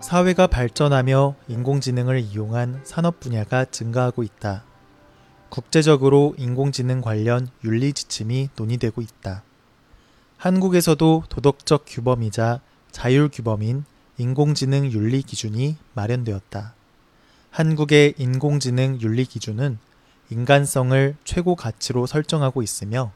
사회가 발전하며 인공지능을 이용한 산업 분야가 증가하고 있다. 국제적으로 인공지능 관련 윤리 지침이 논의되고 있다. 한국에서도 도덕적 규범이자 자율 규범인 인공지능 윤리 기준이 마련되었다. 한국의 인공지능 윤리 기준은 인간성을 최고 가치로 설정하고 있으며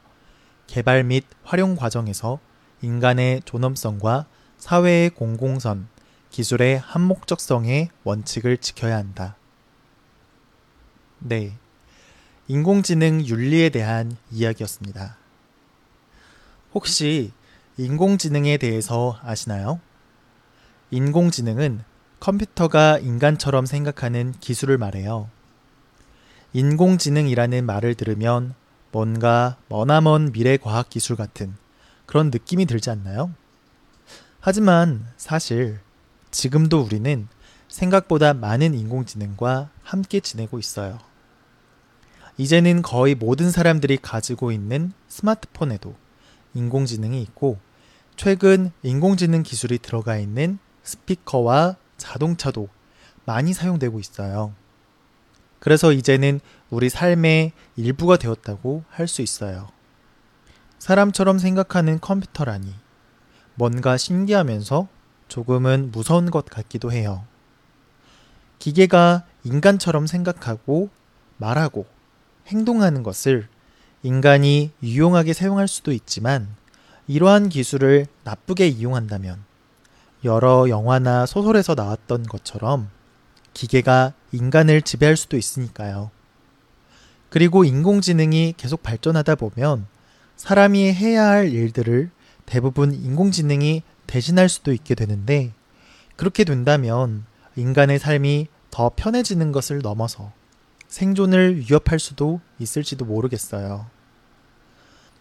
개발 및 활용 과정에서 인간의 존엄성과 사회의 공공선, 기술의 한목적성의 원칙을 지켜야 한다. 네. 인공지능 윤리에 대한 이야기였습니다. 혹시 인공지능에 대해서 아시나요? 인공지능은 컴퓨터가 인간처럼 생각하는 기술을 말해요. 인공지능이라는 말을 들으면 뭔가 머나먼 미래 과학 기술 같은 그런 느낌이 들지 않나요? 하지만 사실 지금도 우리는 생각보다 많은 인공지능과 함께 지내고 있어요. 이제는 거의 모든 사람들이 가지고 있는 스마트폰에도 인공지능이 있고 최근 인공지능 기술이 들어가 있는 스피커와 자동차도 많이 사용되고 있어요. 그래서 이제는 우리 삶의 일부가 되었다고 할 수 있어요. 사람처럼 생각하는 컴퓨터라니 뭔가 신기하면서 조금은 무서운 것 같기도 해요. 기계가 인간처럼 생각하고 말하고 행동하는 것을 인간이 유용하게 사용할 수도 있지만 이러한 기술을 나쁘게 이용한다면 여러 영화나 소설에서 나왔던 것처럼 기계가 인간을 지배할 수도 있으니까요. 그리고 인공지능이 계속 발전하다 보면 사람이 해야 할 일들을 대부분 인공지능이 대신할 수도 있게 되는데 그렇게 된다면 인간의 삶이 더 편해지는 것을 넘어서 생존을 위협할 수도 있을지도 모르겠어요.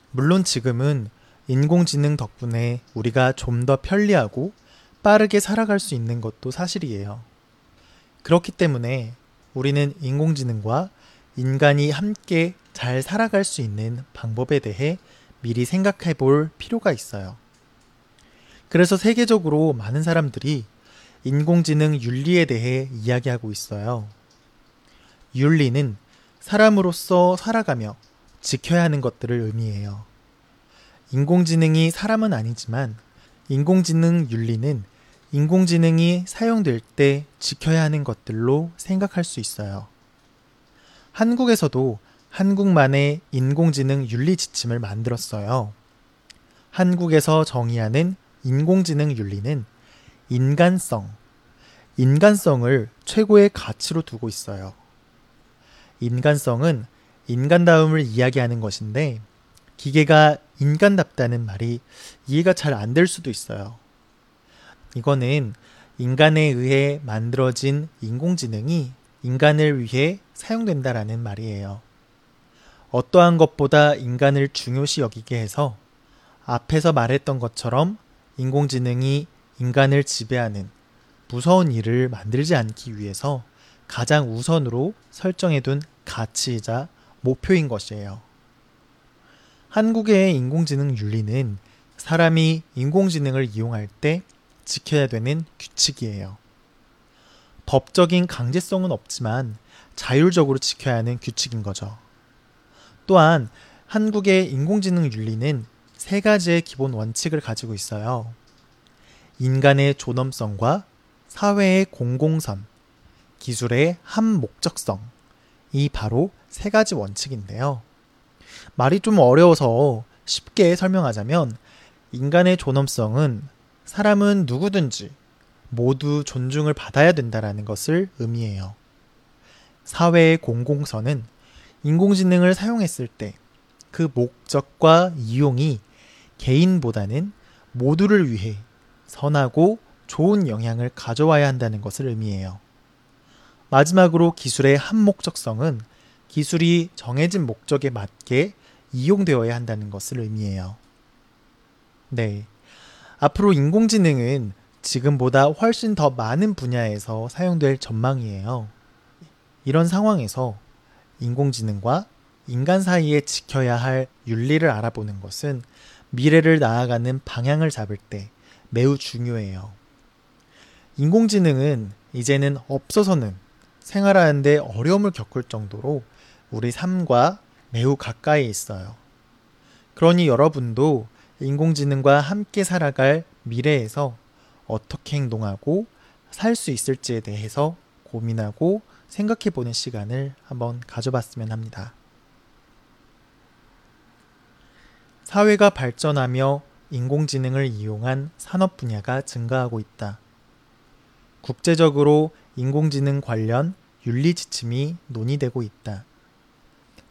물론 지금은 인공지능 덕분에 우리가 좀 더 편리하고 빠르게 살아갈 수 있는 것도 사실이에요. 그렇기 때문에 우리는 인공지능과 인간이 함께 잘 살아갈 수 있는 방법에 대해 미리 생각해 볼 필요가 있어요. 그래서 세계적으로 많은 사람들이 인공지능 윤리에 대해 이야기하고 있어요. 윤리는 사람으로서 살아가며 지켜야 하는 것들을 의미해요. 인공지능이 사람은 아니지만 인공지능 윤리는 인공지능이 사용될 때 지켜야 하는 것들로 생각할 수 있어요. 한국에서도 한국만의 인공지능 윤리 지침을 만들었어요. 한국에서 정의하는 인공지능 윤리는 인간성, 인간성을 최고의 가치로 두고 있어요. 인간성은 인간다움을 이야기하는 것인데 기계가 인간답다는 말이 이해가 잘 안 될 수도 있어요. 이거는 인간에 의해 만들어진 인공지능이 인간을 위해 사용된다라는 말이에요. 어떠한 것보다 인간을 중요시 여기게 해서 앞에서 말했던 것처럼 인공지능이 인간을 지배하는 무서운 일을 만들지 않기 위해서 가장 우선으로 설정해둔 가치이자 목표인 것이에요. 한국의 인공지능 윤리는 사람이 인공지능을 이용할 때 지켜야 되는 규칙이에요. 법적인 강제성은 없지만 자율적으로 지켜야 하는 규칙인 거죠. 또한 한국의 인공지능 윤리는 세 가지의 기본 원칙을 가지고 있어요. 인간의 존엄성과 사회의 공공선, 기술의 한목적성. 이 바로 세 가지 원칙인데요. 말이 좀 어려워서 쉽게 설명하자면 인간의 존엄성은 사람은 누구든지 모두 존중을 받아야 된다라는 것을 의미해요. 사회의 공공선은 인공지능을 사용했을 때 그 목적과 이용이 개인보다는 모두를 위해 선하고 좋은 영향을 가져와야 한다는 것을 의미해요. 마지막으로 기술의 한목적성은 기술이 정해진 목적에 맞게 이용되어야 한다는 것을 의미해요. 네. 앞으로 인공지능은 지금보다 훨씬 더 많은 분야에서 사용될 전망이에요. 이런 상황에서 인공지능과 인간 사이에 지켜야 할 윤리를 알아보는 것은 미래를 나아가는 방향을 잡을 때 매우 중요해요. 인공지능은 이제는 없어서는 생활하는데 어려움을 겪을 정도로 우리 삶과 매우 가까이 있어요. 그러니 여러분도 인공지능과 함께 살아갈 미래에서 어떻게 행동하고 살 수 있을지에 대해서 고민하고 생각해 보는 시간을 한번 가져봤으면 합니다. 사회가 발전하며 인공지능을 이용한 산업 분야가 증가하고 있다. 국제적으로 인공지능 관련 윤리 지침이 논의되고 있다.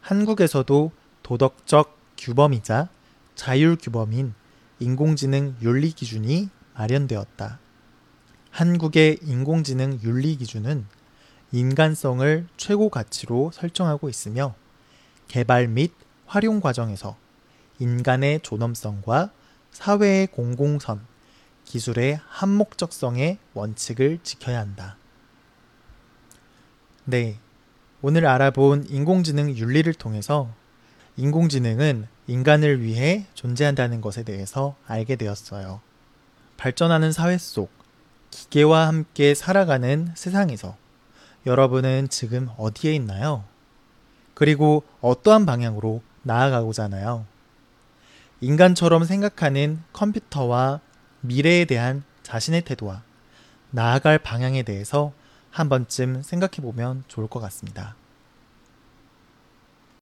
한국에서도 도덕적 규범이자 자율 규범인 인공지능 윤리 기준이 마련되었다. 한국의 인공지능 윤리 기준은 인간성을 최고 가치로 설정하고 있으며 개발 및 활용 과정에서 인간의 존엄성과 사회의 공공선, 기술의 한목적성의 원칙을 지켜야 한다. 네. 오늘 알아본 인공지능 윤리를 통해서 인공지능은 인간을 위해 존재한다는 것에 대해서 알게 되었어요. 발전하는 사회 속 기계와 함께 살아가는 세상에서 여러분은 지금 어디에 있나요? 그리고 어떠한 방향으로 나아가고자 하나요? 인간처럼 생각하는 컴퓨터와 미래에 대한 자신의 태도와 나아갈 방향에 대해서 한 번쯤 생각해 보면 좋을 것 같습니다.